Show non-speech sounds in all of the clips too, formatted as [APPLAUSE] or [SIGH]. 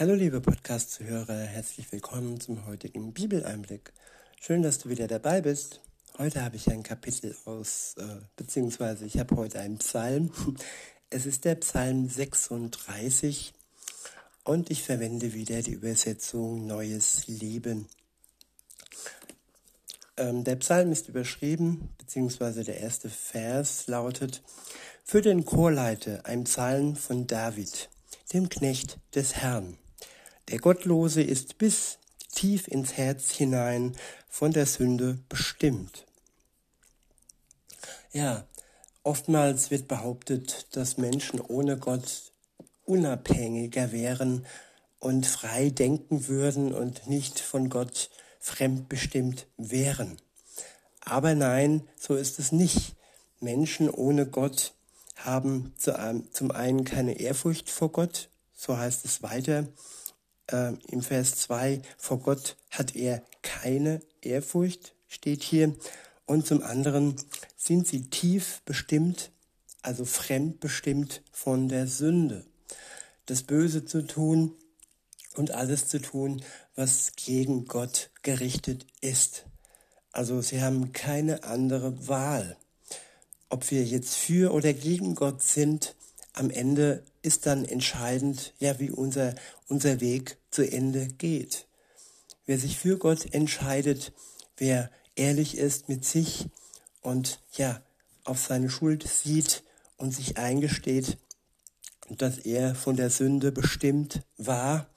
Hallo liebe Podcast-Zuhörer, herzlich willkommen zum heutigen Bibeleinblick. Schön, dass du wieder dabei bist. Heute habe ich ein Kapitel aus, äh, beziehungsweise ich habe heute einen Psalm. Es ist der Psalm 36 und ich verwende wieder die Übersetzung Neues Leben. Ähm, der Psalm ist überschrieben, beziehungsweise der erste Vers lautet, für den Chorleiter ein Psalm von David, dem Knecht des Herrn. Der Gottlose ist bis tief ins Herz hinein von der Sünde bestimmt. Ja, oftmals wird behauptet, dass Menschen ohne Gott unabhängiger wären und frei denken würden und nicht von Gott fremdbestimmt wären. Aber nein, so ist es nicht. Menschen ohne Gott haben zum einen keine Ehrfurcht vor Gott, so heißt es weiter äh, im Vers 2, vor Gott hat er keine Ehrfurcht, steht hier. Und zum anderen sind sie tief bestimmt, also fremdbestimmt von der Sünde. Das Böse zu tun und alles zu tun, was gegen Gott gerichtet ist. Also sie haben keine andere Wahl. Ob wir jetzt für oder gegen Gott sind, am Ende ist dann entscheidend, ja, wie unser, unser Weg zu Ende geht. Wer sich für Gott entscheidet, wer ehrlich ist mit sich und ja, auf seine Schuld sieht und sich eingesteht, dass er von der Sünde bestimmt war,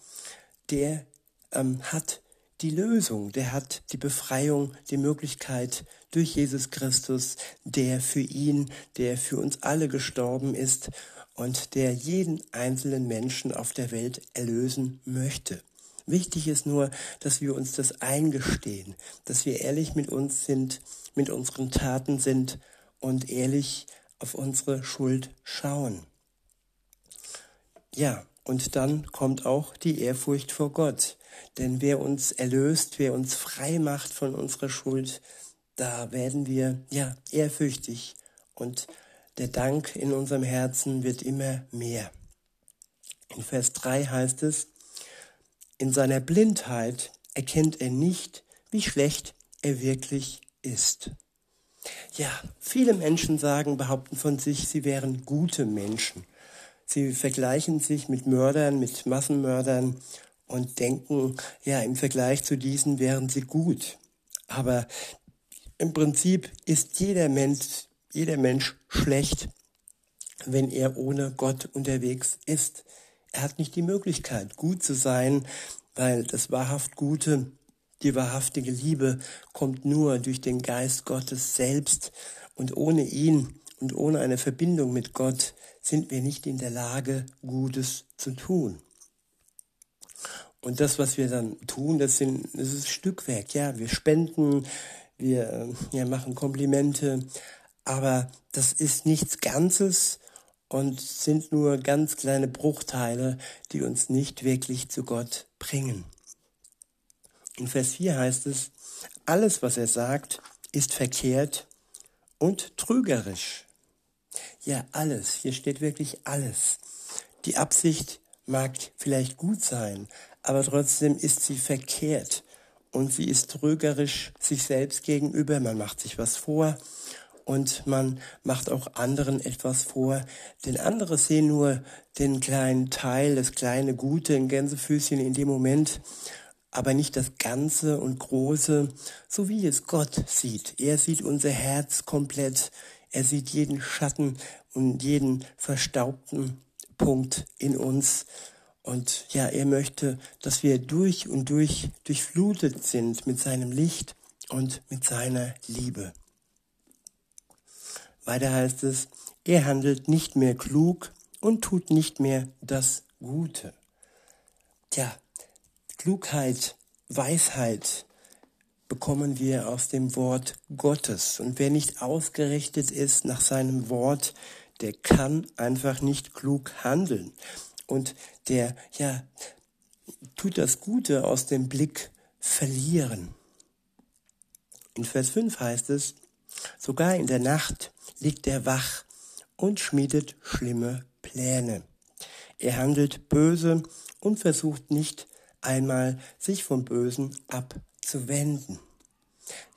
der ähm, hat die Lösung, der hat die Befreiung, die Möglichkeit durch Jesus Christus, der für ihn, der für uns alle gestorben ist und der jeden einzelnen Menschen auf der Welt erlösen möchte. Wichtig ist nur, dass wir uns das eingestehen, dass wir ehrlich mit uns sind, mit unseren Taten sind und ehrlich auf unsere Schuld schauen. Ja, und dann kommt auch die Ehrfurcht vor Gott. Denn wer uns erlöst, wer uns frei macht von unserer Schuld, da werden wir ja ehrfürchtig und der Dank in unserem Herzen wird immer mehr. In Vers 3 heißt es, in seiner Blindheit erkennt er nicht, wie schlecht er wirklich ist. Ja, viele Menschen sagen, behaupten von sich, sie wären gute Menschen. Sie vergleichen sich mit Mördern, mit Massenmördern und denken, ja, im Vergleich zu diesen wären sie gut. Aber im Prinzip ist jeder Mensch, jeder Mensch schlecht, wenn er ohne Gott unterwegs ist. Er hat nicht die Möglichkeit, gut zu sein, weil das wahrhaft Gute, die wahrhaftige Liebe kommt nur durch den Geist Gottes selbst und ohne ihn und ohne eine Verbindung mit Gott sind wir nicht in der Lage, Gutes zu tun. Und das, was wir dann tun, das, sind, das ist Stückwerk. Ja, wir spenden, wir äh, ja, machen Komplimente, aber das ist nichts Ganzes und sind nur ganz kleine Bruchteile, die uns nicht wirklich zu Gott bringen. In Vers 4 heißt es, alles, was er sagt, ist verkehrt und trügerisch. Ja, alles. Hier steht wirklich alles. Die Absicht mag vielleicht gut sein, aber trotzdem ist sie verkehrt und sie ist trügerisch sich selbst gegenüber. Man macht sich was vor und man macht auch anderen etwas vor, denn andere sehen nur den kleinen Teil, das kleine Gute, ein Gänsefüßchen in dem Moment, aber nicht das Ganze und Große, so wie es Gott sieht. Er sieht unser Herz komplett, er sieht jeden Schatten und jeden verstaubten Punkt in uns. Und ja, er möchte, dass wir durch und durch durchflutet sind mit seinem Licht und mit seiner Liebe. Weiter heißt es, er handelt nicht mehr klug und tut nicht mehr das Gute. Tja, Klugheit, Weisheit bekommen wir aus dem Wort Gottes. Und wer nicht ausgerichtet ist nach seinem Wort, der kann einfach nicht klug handeln. Und der, ja, tut das Gute aus dem Blick verlieren. In Vers 5 heißt es, sogar in der Nacht liegt er wach und schmiedet schlimme Pläne. Er handelt böse und versucht nicht einmal, sich vom Bösen abzuwenden.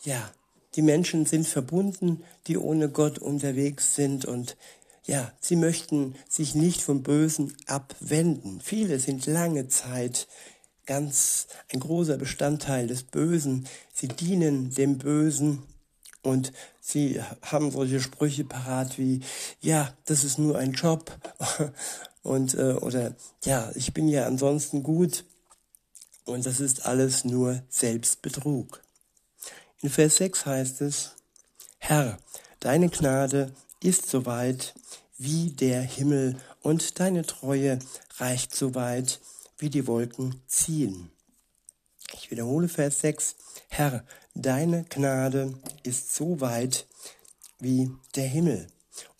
Ja, die Menschen sind verbunden, die ohne Gott unterwegs sind und ja, sie möchten sich nicht vom Bösen abwenden. Viele sind lange Zeit ganz ein großer Bestandteil des Bösen. Sie dienen dem Bösen und sie haben solche Sprüche parat wie, ja, das ist nur ein Job [LAUGHS] und äh, oder ja, ich bin ja ansonsten gut und das ist alles nur Selbstbetrug. In Vers 6 heißt es, Herr, deine Gnade ist so weit wie der Himmel und deine Treue reicht so weit wie die Wolken ziehen. Ich wiederhole Vers 6. Herr, deine Gnade ist so weit wie der Himmel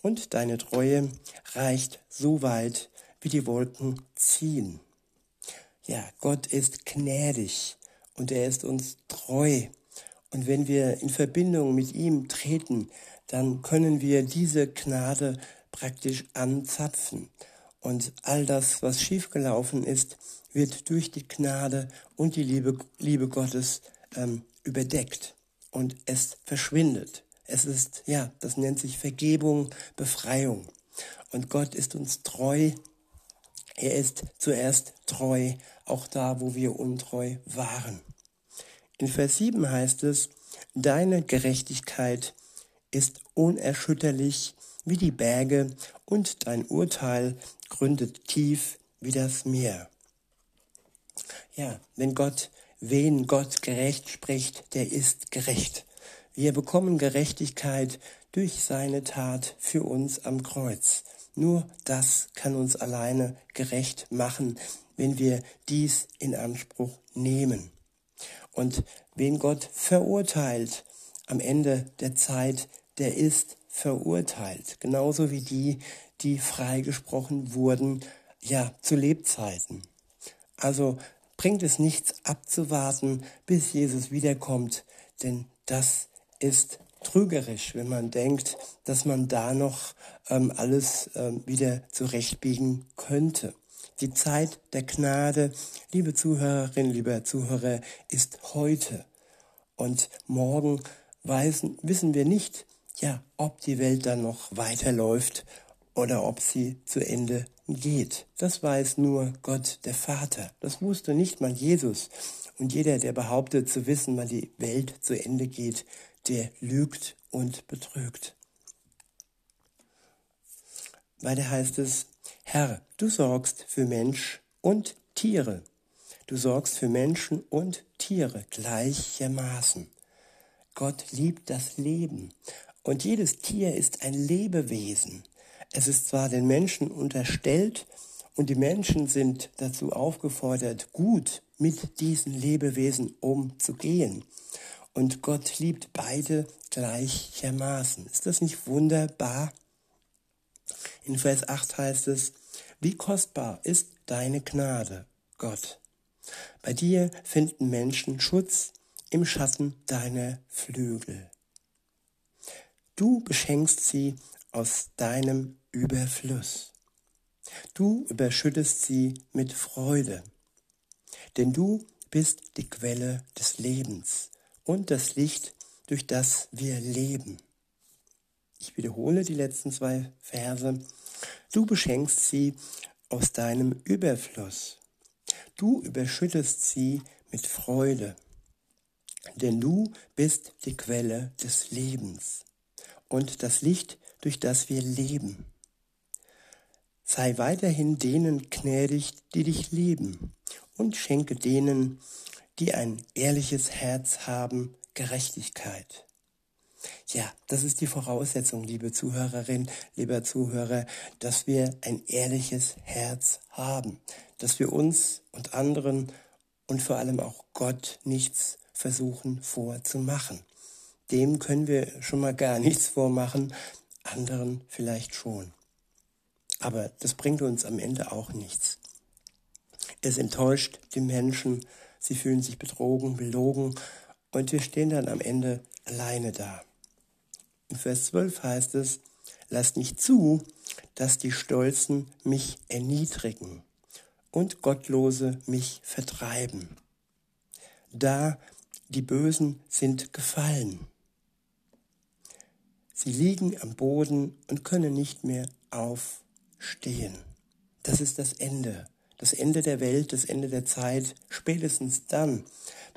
und deine Treue reicht so weit wie die Wolken ziehen. Ja, Gott ist gnädig und er ist uns treu. Und wenn wir in Verbindung mit ihm treten, dann können wir diese Gnade praktisch anzapfen. Und all das, was schiefgelaufen ist, wird durch die Gnade und die Liebe, Liebe Gottes ähm, überdeckt und es verschwindet. Es ist, ja, das nennt sich Vergebung, Befreiung. Und Gott ist uns treu. Er ist zuerst treu, auch da, wo wir untreu waren. In Vers 7 heißt es, deine Gerechtigkeit ist unerschütterlich wie die Berge und dein Urteil gründet tief wie das Meer. Ja, wenn Gott, wen Gott gerecht spricht, der ist gerecht. Wir bekommen Gerechtigkeit durch seine Tat für uns am Kreuz. Nur das kann uns alleine gerecht machen, wenn wir dies in Anspruch nehmen. Und wen Gott verurteilt am Ende der Zeit, der ist verurteilt. Genauso wie die, die freigesprochen wurden, ja, zu Lebzeiten. Also bringt es nichts abzuwarten, bis Jesus wiederkommt, denn das ist trügerisch, wenn man denkt, dass man da noch ähm, alles ähm, wieder zurechtbiegen könnte. Die Zeit der Gnade, liebe Zuhörerinnen, lieber Zuhörer, ist heute. Und morgen weisen, wissen wir nicht, ja, ob die Welt dann noch weiterläuft oder ob sie zu Ende geht. Das weiß nur Gott der Vater. Das wusste nicht mal Jesus. Und jeder, der behauptet zu wissen, wann die Welt zu Ende geht, der lügt und betrügt. Weiter heißt es, Herr, du sorgst für Mensch und Tiere. Du sorgst für Menschen und Tiere gleichermaßen. Gott liebt das Leben und jedes Tier ist ein Lebewesen. Es ist zwar den Menschen unterstellt und die Menschen sind dazu aufgefordert, gut mit diesen Lebewesen umzugehen. Und Gott liebt beide gleichermaßen. Ist das nicht wunderbar? In Vers 8 heißt es, wie kostbar ist deine Gnade, Gott. Bei dir finden Menschen Schutz im Schatten deiner Flügel. Du beschenkst sie aus deinem Überfluss. Du überschüttest sie mit Freude, denn du bist die Quelle des Lebens und das Licht, durch das wir leben. Ich wiederhole die letzten zwei Verse. Du beschenkst sie aus deinem Überfluss. Du überschüttest sie mit Freude, denn du bist die Quelle des Lebens und das Licht, durch das wir leben. Sei weiterhin denen gnädig, die dich lieben, und schenke denen, die ein ehrliches Herz haben, Gerechtigkeit. Ja, das ist die Voraussetzung, liebe Zuhörerin, lieber Zuhörer, dass wir ein ehrliches Herz haben, dass wir uns und anderen und vor allem auch Gott nichts versuchen vorzumachen. Dem können wir schon mal gar [LAUGHS] nichts vormachen, anderen vielleicht schon. Aber das bringt uns am Ende auch nichts. Es enttäuscht die Menschen, sie fühlen sich betrogen, belogen und wir stehen dann am Ende alleine da. In Vers 12 heißt es, lasst nicht zu, dass die Stolzen mich erniedrigen und Gottlose mich vertreiben. Da die Bösen sind gefallen. Sie liegen am Boden und können nicht mehr aufstehen. Das ist das Ende. Das Ende der Welt, das Ende der Zeit, spätestens dann.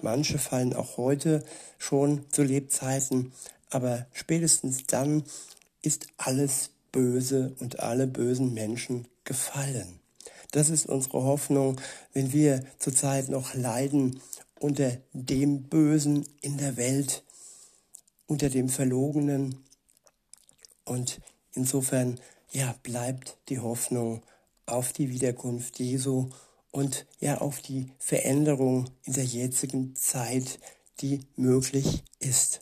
Manche fallen auch heute schon zu Lebzeiten, aber spätestens dann ist alles böse und alle bösen Menschen gefallen. Das ist unsere Hoffnung, wenn wir zurzeit noch leiden unter dem Bösen in der Welt, unter dem Verlogenen. Und insofern, ja, bleibt die Hoffnung auf die Wiederkunft Jesu und ja auf die Veränderung in der jetzigen Zeit, die möglich ist.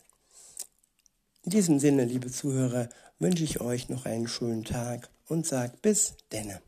In diesem Sinne, liebe Zuhörer, wünsche ich euch noch einen schönen Tag und sage bis denne.